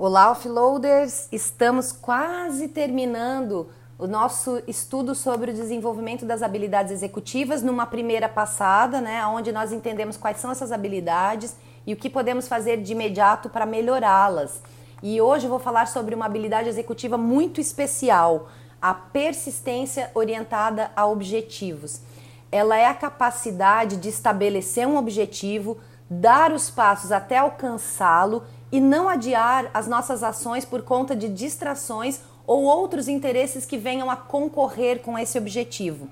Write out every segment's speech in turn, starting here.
Olá, offloaders! Estamos quase terminando o nosso estudo sobre o desenvolvimento das habilidades executivas numa primeira passada, né, onde nós entendemos quais são essas habilidades e o que podemos fazer de imediato para melhorá-las. E hoje eu vou falar sobre uma habilidade executiva muito especial, a persistência orientada a objetivos. Ela é a capacidade de estabelecer um objetivo, dar os passos até alcançá-lo e não adiar as nossas ações por conta de distrações ou outros interesses que venham a concorrer com esse objetivo.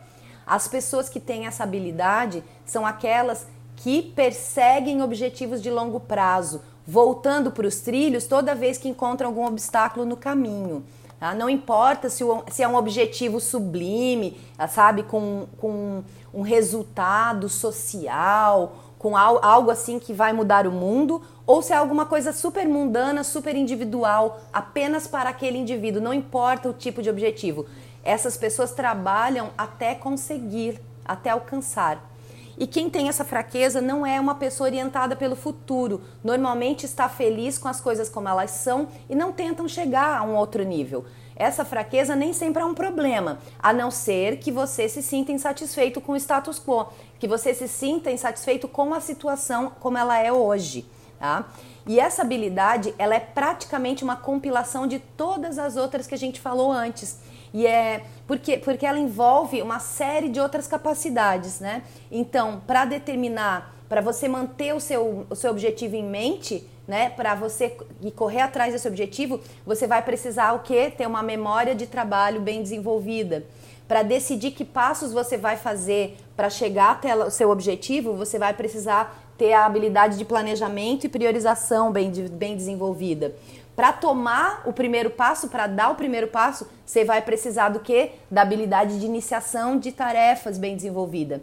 As pessoas que têm essa habilidade são aquelas que perseguem objetivos de longo prazo, voltando para os trilhos toda vez que encontram algum obstáculo no caminho. Tá? Não importa se, o, se, é um objetivo sublime, sabe, com, com um resultado social com algo assim que vai mudar o mundo, ou se é alguma coisa super mundana, super individual, apenas para aquele indivíduo, não importa o tipo de objetivo. Essas pessoas trabalham até conseguir, até alcançar. E quem tem essa fraqueza não é uma pessoa orientada pelo futuro. Normalmente está feliz com as coisas como elas são e não tentam chegar a um outro nível. Essa fraqueza nem sempre é um problema, a não ser que você se sinta insatisfeito com o status quo, que você se sinta insatisfeito com a situação como ela é hoje, tá? E essa habilidade, ela é praticamente uma compilação de todas as outras que a gente falou antes. E é porque, porque ela envolve uma série de outras capacidades, né? Então, para determinar, para você manter o seu, o seu objetivo em mente, né? Para você correr atrás desse objetivo, você vai precisar o quê? Ter uma memória de trabalho bem desenvolvida. Para decidir que passos você vai fazer para chegar até o seu objetivo, você vai precisar ter a habilidade de planejamento e priorização bem, bem desenvolvida. Para tomar o primeiro passo, para dar o primeiro passo, você vai precisar do quê? Da habilidade de iniciação de tarefas bem desenvolvida.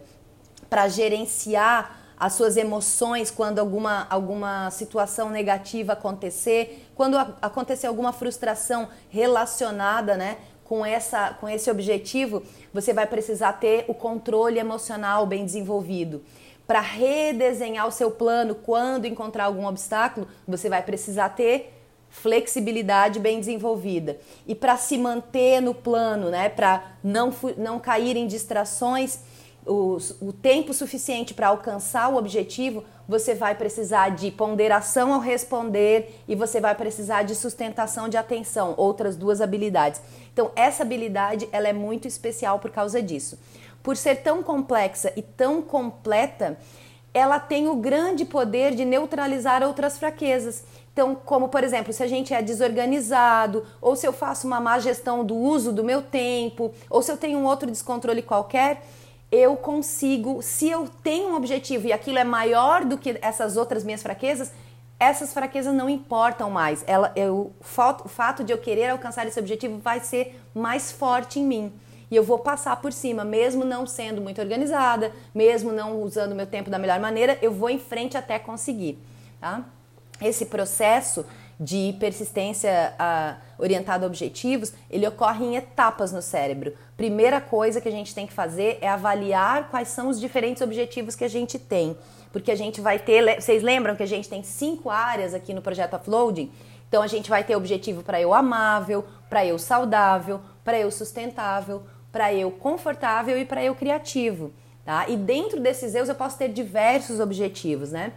Para gerenciar as suas emoções quando alguma, alguma situação negativa acontecer, quando acontecer alguma frustração relacionada né, com, essa, com esse objetivo, você vai precisar ter o controle emocional bem desenvolvido. Para redesenhar o seu plano quando encontrar algum obstáculo, você vai precisar ter flexibilidade bem desenvolvida. E para se manter no plano, né, para não, não cair em distrações, o, o tempo suficiente para alcançar o objetivo, você vai precisar de ponderação ao responder e você vai precisar de sustentação de atenção, outras duas habilidades. Então, essa habilidade ela é muito especial por causa disso. Por ser tão complexa e tão completa, ela tem o grande poder de neutralizar outras fraquezas. Então, como por exemplo, se a gente é desorganizado, ou se eu faço uma má gestão do uso do meu tempo, ou se eu tenho um outro descontrole qualquer, eu consigo, se eu tenho um objetivo e aquilo é maior do que essas outras minhas fraquezas, essas fraquezas não importam mais. Ela, eu, o fato de eu querer alcançar esse objetivo vai ser mais forte em mim. E eu vou passar por cima, mesmo não sendo muito organizada, mesmo não usando meu tempo da melhor maneira, eu vou em frente até conseguir. Tá? Esse processo de persistência uh, orientada a objetivos, ele ocorre em etapas no cérebro. Primeira coisa que a gente tem que fazer é avaliar quais são os diferentes objetivos que a gente tem. Porque a gente vai ter, vocês lembram que a gente tem cinco áreas aqui no projeto Uploading? Então a gente vai ter objetivo para eu amável, para eu saudável, para eu sustentável, para eu confortável e para eu criativo, tá? E dentro desses eus eu posso ter diversos objetivos, né?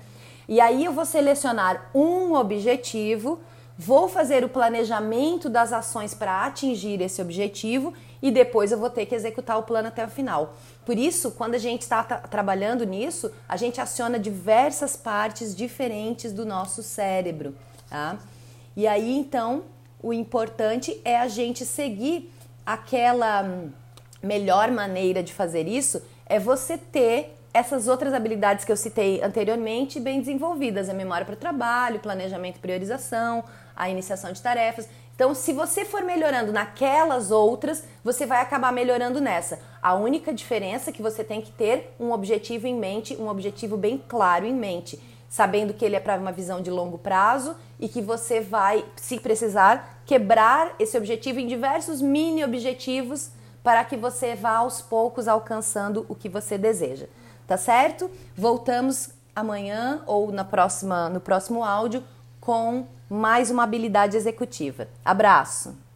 E aí eu vou selecionar um objetivo, vou fazer o planejamento das ações para atingir esse objetivo e depois eu vou ter que executar o plano até o final. Por isso, quando a gente está trabalhando nisso, a gente aciona diversas partes diferentes do nosso cérebro, tá? E aí então, o importante é a gente seguir aquela melhor maneira de fazer isso é você ter essas outras habilidades que eu citei anteriormente bem desenvolvidas, a memória para o trabalho, planejamento e priorização, a iniciação de tarefas. Então, se você for melhorando naquelas outras, você vai acabar melhorando nessa. A única diferença é que você tem que ter um objetivo em mente, um objetivo bem claro em mente, sabendo que ele é para uma visão de longo prazo e que você vai, se precisar, quebrar esse objetivo em diversos mini objetivos para que você vá aos poucos alcançando o que você deseja tá certo? Voltamos amanhã ou na próxima, no próximo áudio com mais uma habilidade executiva. Abraço!